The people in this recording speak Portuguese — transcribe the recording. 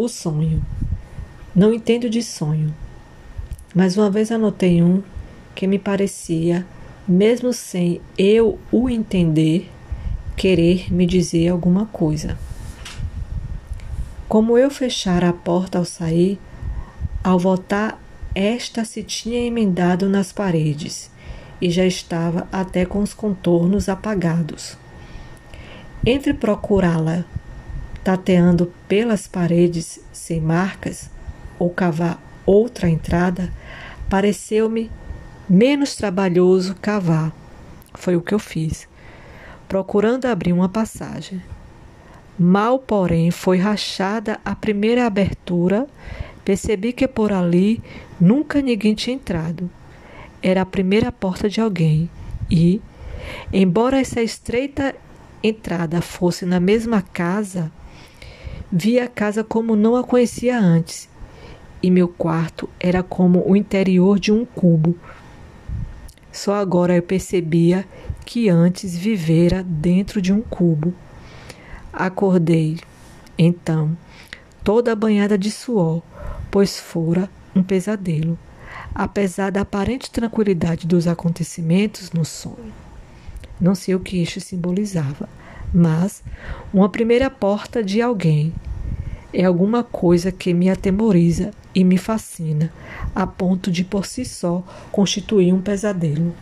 O sonho. Não entendo de sonho, mas uma vez anotei um que me parecia, mesmo sem eu o entender, querer me dizer alguma coisa. Como eu fechara a porta ao sair, ao voltar, esta se tinha emendado nas paredes e já estava até com os contornos apagados. Entre procurá-la, tateando pelas paredes sem marcas, ou cavar outra entrada, pareceu-me menos trabalhoso cavar. Foi o que eu fiz, procurando abrir uma passagem. Mal, porém, foi rachada a primeira abertura, percebi que por ali nunca ninguém tinha entrado. Era a primeira porta de alguém e, embora essa estreita entrada fosse na mesma casa, vi a casa como não a conhecia antes, e meu quarto era como o interior de um cubo. Só agora eu percebia que antes vivera dentro de um cubo. Acordei, então, toda banhada de suor, pois fora um pesadelo, apesar da aparente tranquilidade dos acontecimentos no sonho. Não sei o que isto simbolizava, mas uma primeira porta de alguém. É alguma coisa que me atemoriza e me fascina, a ponto de por si só constituir um pesadelo.